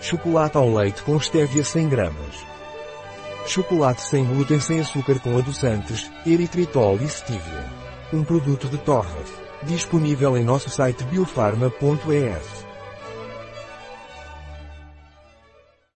Chocolate ao leite com stevia 100 gramas. Chocolate sem glúten sem açúcar com adoçantes, eritritol e stevia. Um produto de Torres. Disponível em nosso site biofarma.es.